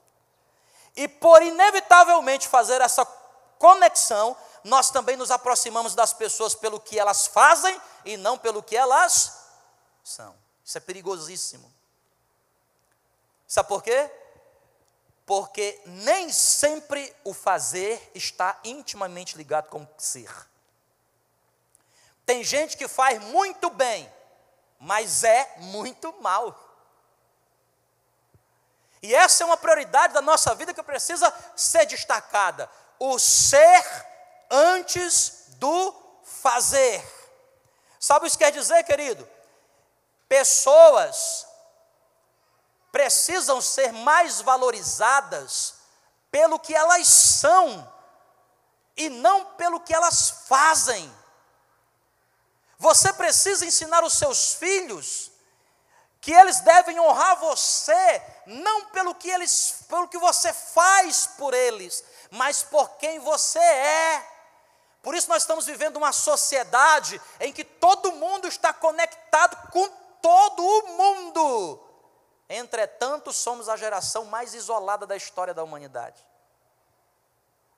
E por inevitavelmente fazer essa conexão, nós também nos aproximamos das pessoas pelo que elas fazem e não pelo que elas são. Isso é perigosíssimo. Sabe por quê? Porque nem sempre o fazer está intimamente ligado com o ser. Tem gente que faz muito bem, mas é muito mal. E essa é uma prioridade da nossa vida que precisa ser destacada: o ser antes do fazer. Sabe o que quer dizer, querido? Pessoas precisam ser mais valorizadas pelo que elas são e não pelo que elas fazem. Você precisa ensinar os seus filhos que eles devem honrar você não pelo que eles, pelo que você faz por eles, mas por quem você é. Por isso nós estamos vivendo uma sociedade em que todo mundo está conectado com todo o mundo. Entretanto, somos a geração mais isolada da história da humanidade.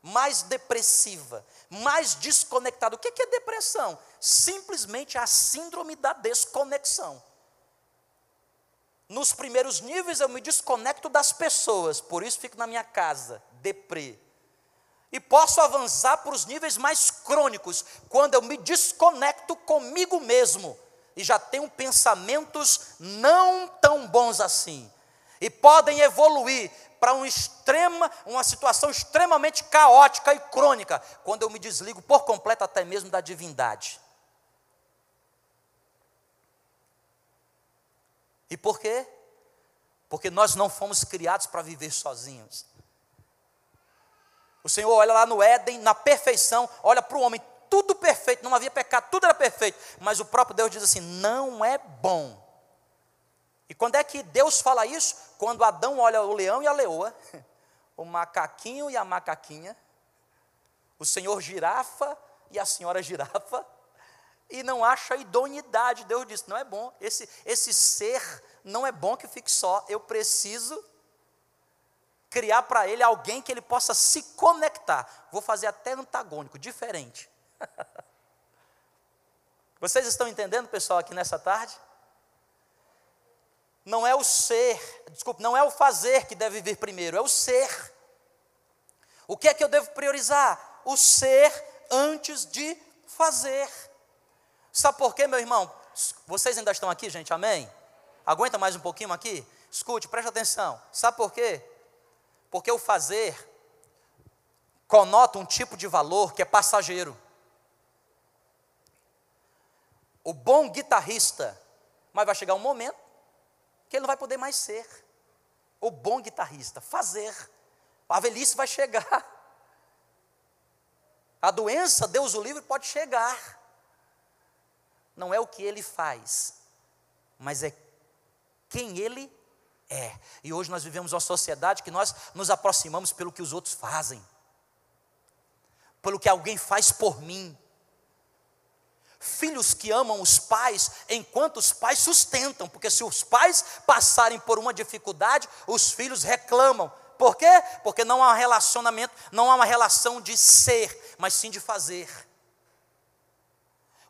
Mais depressiva, mais desconectada. O que é depressão? Simplesmente a síndrome da desconexão. Nos primeiros níveis eu me desconecto das pessoas, por isso fico na minha casa, deprê. E posso avançar para os níveis mais crônicos, quando eu me desconecto comigo mesmo e já tenho pensamentos não tão bons assim. E podem evoluir para um extrema, uma situação extremamente caótica e crônica, quando eu me desligo por completo até mesmo da divindade. E por quê? Porque nós não fomos criados para viver sozinhos. O Senhor olha lá no Éden, na perfeição, olha para o homem, tudo perfeito, não havia pecado, tudo era perfeito. Mas o próprio Deus diz assim: não é bom. E quando é que Deus fala isso? Quando Adão olha o leão e a leoa, o macaquinho e a macaquinha, o senhor girafa e a senhora girafa, e não acha idoneidade. Deus disse: não é bom, esse, esse ser não é bom que fique só, eu preciso criar para ele alguém que ele possa se conectar. Vou fazer até antagônico, diferente. Vocês estão entendendo, pessoal, aqui nessa tarde? Não é o ser, desculpe, não é o fazer que deve vir primeiro, é o ser. O que é que eu devo priorizar? O ser antes de fazer. Sabe por quê, meu irmão? Vocês ainda estão aqui, gente? Amém? Aguenta mais um pouquinho aqui? Escute, preste atenção. Sabe por quê? Porque o fazer conota um tipo de valor que é passageiro. O bom guitarrista, mas vai chegar um momento que ele não vai poder mais ser. O bom guitarrista, fazer. A velhice vai chegar. A doença, Deus o livre, pode chegar. Não é o que ele faz, mas é quem ele é. E hoje nós vivemos uma sociedade que nós nos aproximamos pelo que os outros fazem, pelo que alguém faz por mim. Filhos que amam os pais enquanto os pais sustentam, porque se os pais passarem por uma dificuldade, os filhos reclamam. Por quê? Porque não há um relacionamento, não há uma relação de ser, mas sim de fazer.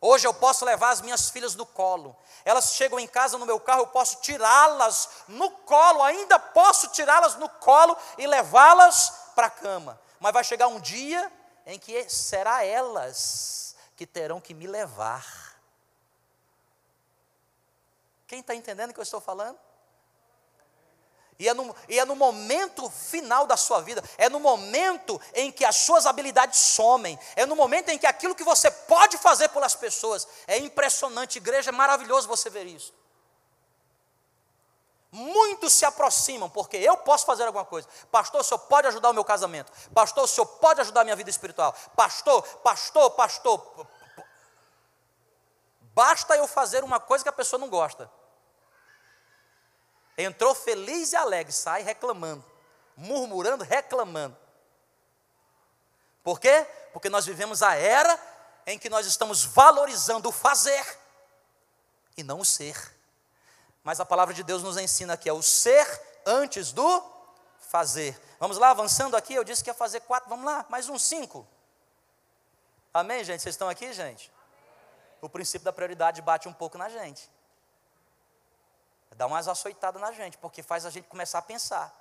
Hoje eu posso levar as minhas filhas no colo. Elas chegam em casa no meu carro, eu posso tirá-las no colo, ainda posso tirá-las no colo e levá-las para a cama. Mas vai chegar um dia em que será elas que terão que me levar. Quem está entendendo o que eu estou falando? E é, no, e é no momento final da sua vida, é no momento em que as suas habilidades somem, é no momento em que aquilo que você pode fazer pelas pessoas é impressionante. Igreja, é maravilhoso você ver isso. Muitos se aproximam, porque eu posso fazer alguma coisa. Pastor, o senhor pode ajudar o meu casamento. Pastor, o senhor pode ajudar a minha vida espiritual. Pastor, pastor, pastor. Basta eu fazer uma coisa que a pessoa não gosta. Entrou feliz e alegre, sai reclamando, murmurando, reclamando. Por quê? Porque nós vivemos a era em que nós estamos valorizando o fazer e não o ser. Mas a palavra de Deus nos ensina que é o ser antes do fazer. Vamos lá, avançando aqui, eu disse que ia fazer quatro, vamos lá, mais um cinco. Amém, gente? Vocês estão aqui, gente? O princípio da prioridade bate um pouco na gente. Dá umas açoitadas na gente, porque faz a gente começar a pensar.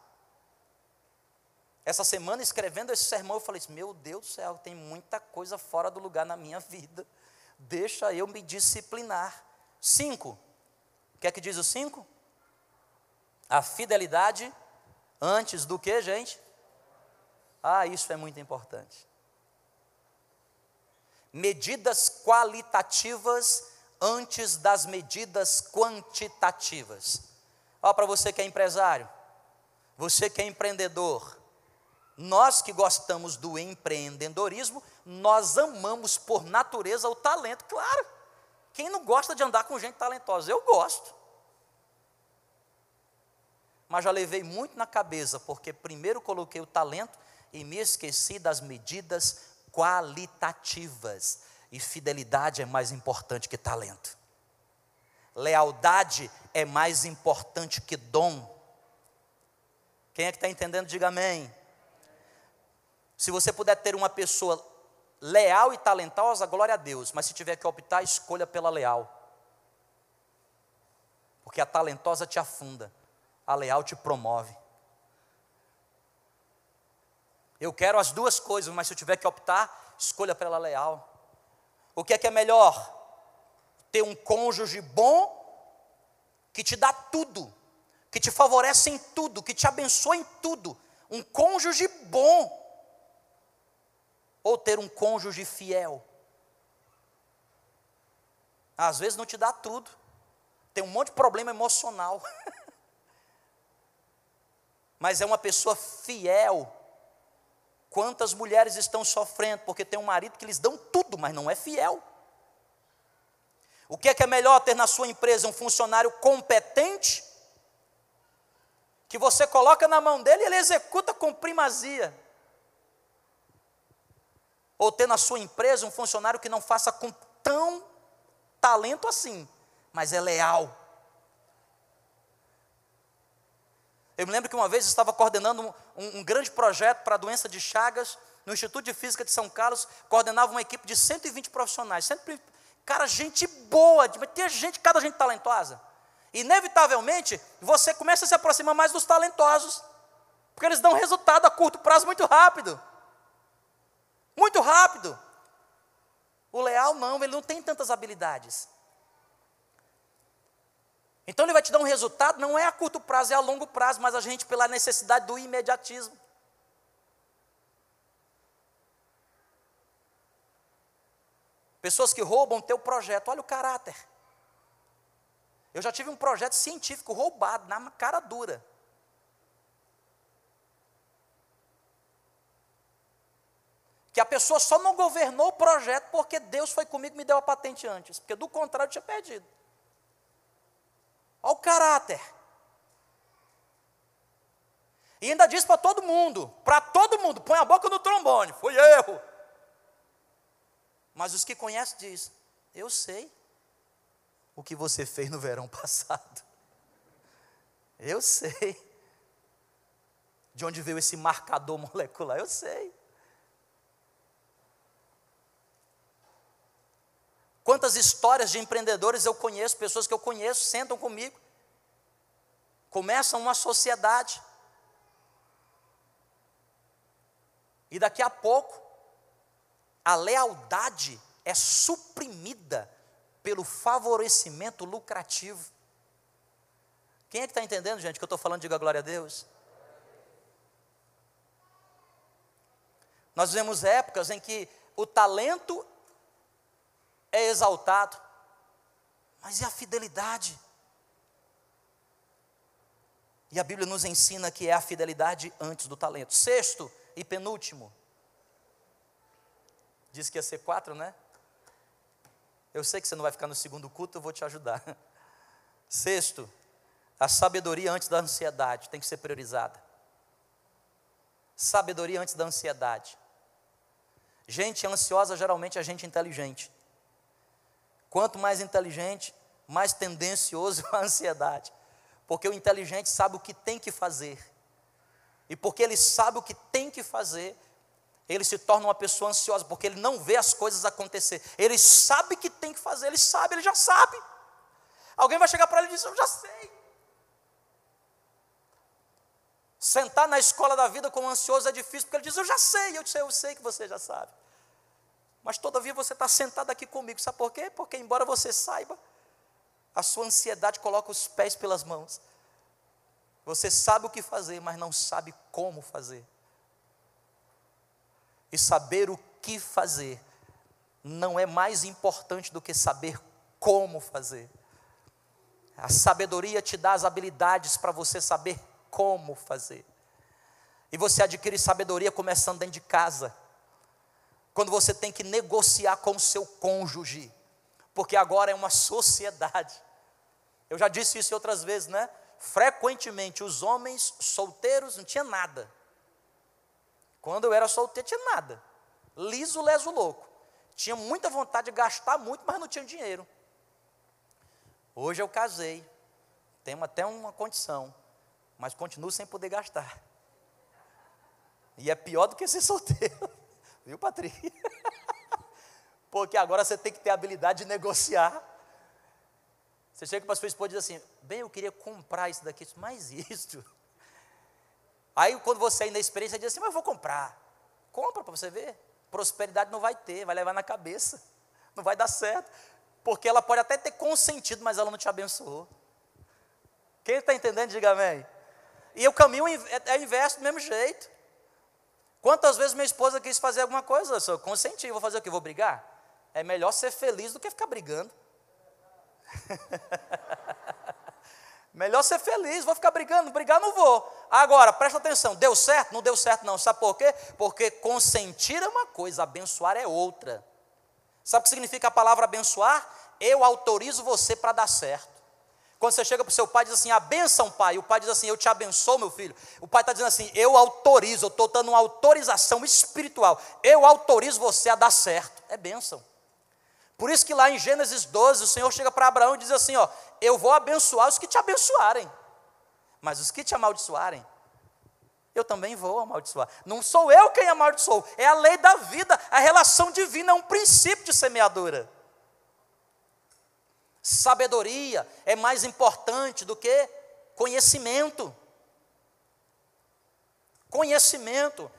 Essa semana, escrevendo esse sermão, eu falei assim, meu Deus do céu, tem muita coisa fora do lugar na minha vida. Deixa eu me disciplinar. Cinco. O que é que diz o cinco? A fidelidade antes do que, gente? Ah, isso é muito importante. Medidas qualitativas antes das medidas quantitativas. Ó, para você que é empresário, você que é empreendedor, nós que gostamos do empreendedorismo, nós amamos por natureza o talento, claro. Quem não gosta de andar com gente talentosa? Eu gosto. Mas já levei muito na cabeça, porque primeiro coloquei o talento e me esqueci das medidas qualitativas. E fidelidade é mais importante que talento. Lealdade é mais importante que dom. Quem é que está entendendo, diga amém. Se você puder ter uma pessoa leal e talentosa, glória a Deus. Mas se tiver que optar, escolha pela leal. Porque a talentosa te afunda, a leal te promove. Eu quero as duas coisas, mas se eu tiver que optar, escolha pela leal. O que é que é melhor? Ter um cônjuge bom, que te dá tudo, que te favorece em tudo, que te abençoa em tudo. Um cônjuge bom. Ou ter um cônjuge fiel. Às vezes não te dá tudo. Tem um monte de problema emocional. Mas é uma pessoa fiel Quantas mulheres estão sofrendo porque tem um marido que lhes dão tudo, mas não é fiel? O que é que é melhor ter na sua empresa um funcionário competente, que você coloca na mão dele e ele executa com primazia? Ou ter na sua empresa um funcionário que não faça com tão talento assim, mas é leal, Eu me lembro que uma vez estava coordenando um, um, grande projeto para a doença de Chagas, no Instituto de Física de São Carlos, coordenava uma equipe de 120 profissionais. Sempre, cara, gente boa, tinha gente, cada gente talentosa. inevitavelmente você começa a se aproximar mais dos talentosos, porque eles dão resultado a curto prazo muito rápido. Muito rápido. O leal não, ele não tem tantas habilidades. Então ele vai te dar um resultado, não é a curto prazo, é a longo prazo, mas a gente pela necessidade do imediatismo. Pessoas que roubam teu projeto, olha o caráter. Eu já tive um projeto científico roubado, na cara dura. Que a pessoa só não governou o projeto porque Deus foi comigo e me deu a patente antes. Porque do contrário eu tinha perdido. Olha o caráter. E ainda diz para todo mundo, para todo mundo, põe a boca no trombone, foi erro. Mas os que conhecem diz, eu sei o que você fez no verão passado. Eu sei. De onde veio esse marcador molecular? Eu sei. Quantas histórias de empreendedores eu conheço, pessoas que eu conheço, sentam comigo, começam uma sociedade, e daqui a pouco, a lealdade é suprimida pelo favorecimento lucrativo. Quem é que está entendendo, gente, que eu estou falando? Diga glória a Deus. Nós vivemos épocas em que o talento é exaltado, mas e a fidelidade? E a Bíblia nos ensina que é a fidelidade antes do talento. Sexto e penúltimo. Disse que ia ser quatro, né? Eu sei que você não vai ficar no segundo culto, eu vou te ajudar. Sexto, a sabedoria antes da ansiedade tem que ser priorizada. Sabedoria antes da ansiedade. Gente ansiosa geralmente é gente inteligente. Quanto mais inteligente, mais tendencioso a ansiedade. Porque o inteligente sabe o que tem que fazer. E porque ele sabe o que tem que fazer, ele se torna uma pessoa ansiosa, porque ele não vê as coisas acontecer. Ele sabe que tem que fazer, ele sabe, ele já sabe. Alguém vai chegar para ele e dizer: Eu já sei. Sentar na escola da vida como ansioso é difícil, porque ele diz: Eu já sei. Eu disse: Eu sei que você já sabe. Mas todavia você está sentado aqui comigo. Sabe por quê? Porque, embora você saiba, a sua ansiedade coloca os pés pelas mãos. Você sabe o que fazer, mas não sabe como fazer e saber o que fazer não é mais importante do que saber como fazer. A sabedoria te dá as habilidades para você saber como fazer. E você adquire sabedoria começando dentro de casa. Quando você tem que negociar com o seu cônjuge, porque agora é uma sociedade. Eu já disse isso outras vezes, né? Frequentemente os homens solteiros não tinha nada. Quando eu era solteiro, tinha nada. Liso, leso, louco. Tinha muita vontade de gastar muito, mas não tinha dinheiro. Hoje eu casei. Tenho até uma condição. Mas continuo sem poder gastar. E é pior do que ser solteiro. Viu, Patrick? Porque agora você tem que ter a habilidade de negociar. Você chega para a sua esposa e diz assim: Bem, eu queria comprar isso daqui. Mas isso Aí quando você ainda experiência diz assim, mas eu vou comprar. Compra para você ver. Prosperidade não vai ter, vai levar na cabeça. Não vai dar certo. Porque ela pode até ter consentido, mas ela não te abençoou. Quem está entendendo, diga amém. E o caminho é, é inverso do mesmo jeito. Quantas vezes minha esposa quis fazer alguma coisa, eu consenti, vou fazer o que? Vou brigar? É melhor ser feliz do que ficar brigando. Melhor ser feliz, vou ficar brigando, brigar não vou. Agora, presta atenção, deu certo? Não deu certo não. Sabe por quê? Porque consentir é uma coisa, abençoar é outra. Sabe o que significa a palavra abençoar? Eu autorizo você para dar certo. Quando você chega para o seu pai e diz assim, a benção, pai, o pai diz assim, eu te abençoo, meu filho. O pai está dizendo assim, eu autorizo, eu estou dando uma autorização espiritual. Eu autorizo você a dar certo. É bênção. Por isso que lá em Gênesis 12, o Senhor chega para Abraão e diz assim: ó, eu vou abençoar os que te abençoarem, mas os que te amaldiçoarem, eu também vou amaldiçoar. Não sou eu quem amaldiçoou, é a lei da vida, a relação divina é um princípio de semeadura. Sabedoria é mais importante do que conhecimento. Conhecimento.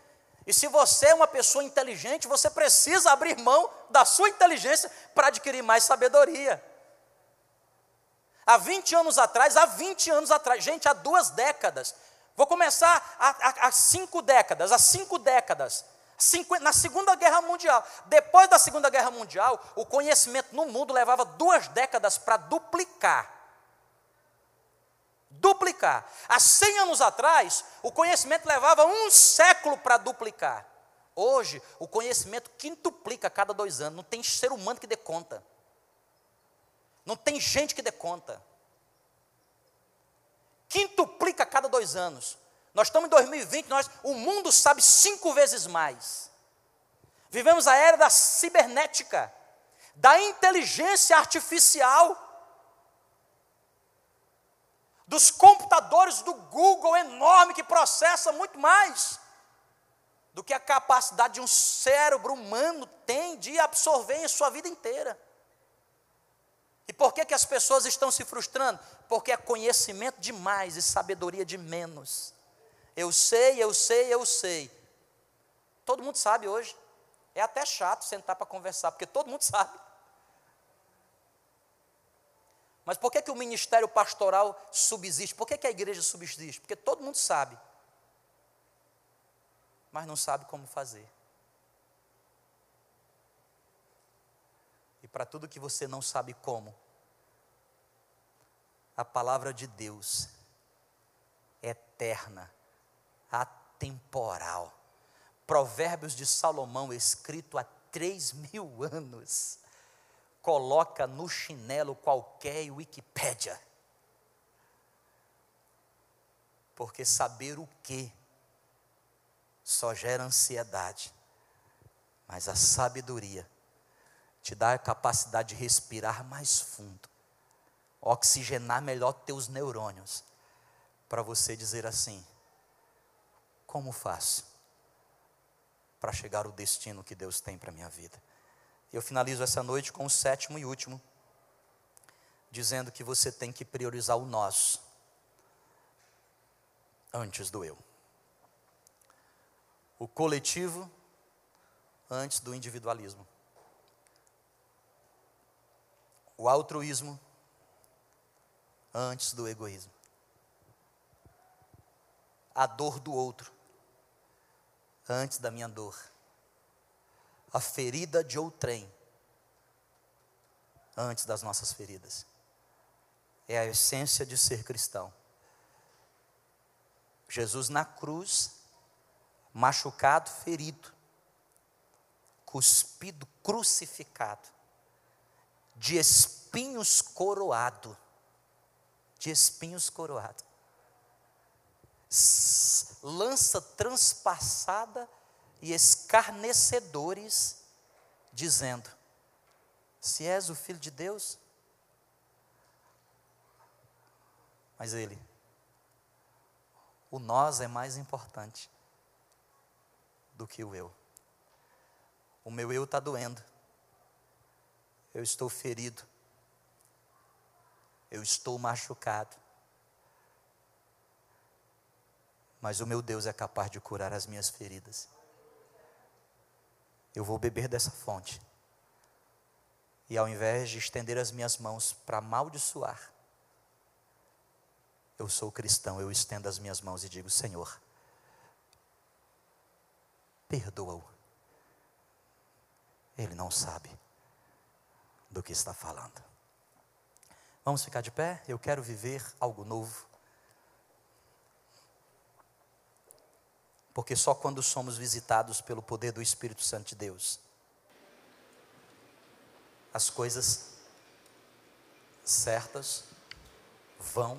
E se você é uma pessoa inteligente, você precisa abrir mão da sua inteligência para adquirir mais sabedoria. Há 20 anos atrás, há 20 anos atrás, gente, há duas décadas. Vou começar há, cinco décadas, há cinco décadas. Na Segunda Guerra Mundial. Depois da Segunda Guerra Mundial, o conhecimento no mundo levava duas décadas para duplicar. Duplicar. Há 100 anos atrás, o conhecimento levava um século para duplicar. Hoje, o conhecimento quintuplica a cada dois anos. Não tem ser humano que dê conta. Não tem gente que dê conta. Quintuplica a cada dois anos. Nós estamos em 2020, nós, o mundo sabe cinco vezes mais. Vivemos a era da cibernética, da inteligência artificial, dos computadores do Google enorme que processa muito mais do que a capacidade de um cérebro humano tem de absorver em sua vida inteira. E por que, que as pessoas estão se frustrando? Porque é conhecimento demais e sabedoria de menos. Eu sei, eu sei, eu sei. Todo mundo sabe hoje. É até chato sentar para conversar, porque todo mundo sabe. Mas por que, que o ministério pastoral subsiste? Por que, que a igreja subsiste? Porque todo mundo sabe, mas não sabe como fazer. E para tudo que você não sabe como, a palavra de Deus é eterna, atemporal. Provérbios de Salomão, escrito há três mil anos, coloca no chinelo qualquer Wikipédia. Porque saber o que só gera ansiedade, mas a sabedoria te dá a capacidade de respirar mais fundo, oxigenar melhor teus neurônios, para você dizer assim: como faço para chegar ao destino que Deus tem para a minha vida? Eu finalizo essa noite com o sétimo e último, dizendo que você tem que priorizar o nós antes do eu. O coletivo antes do individualismo. O altruísmo antes do egoísmo. A dor do outro antes da minha dor. A ferida de outrem antes das nossas feridas. É a essência de ser cristão. Jesus na cruz, machucado, ferido, cuspido, crucificado de espinhos coroado. De espinhos coroado. Lança transpassada e escarnecedores, dizendo: Se és o filho de Deus. Mas ele, o nós é mais importante do que o eu. O meu eu está doendo eu estou ferido, eu estou machucado. Mas o meu Deus é capaz de curar as minhas feridas. Eu vou beber dessa fonte. E ao invés de estender as minhas mãos para amaldiçoar, eu sou cristão, eu estendo as minhas mãos e digo: Senhor, perdoa-o. Ele não sabe do que está falando. Vamos ficar de pé? Eu quero viver algo novo. Porque só quando somos visitados pelo poder do Espírito Santo de Deus, as coisas certas vão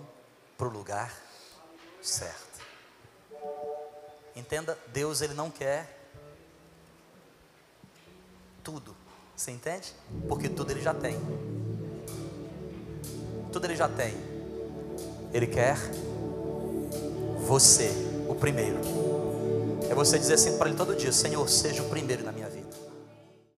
para o lugar certo. Entenda, Deus ele não quer tudo você entende? Porque tudo ele já tem. Tudo ele já tem. Ele quer você, o primeiro. É você dizer assim para ele todo dia: Senhor, seja o primeiro na minha vida.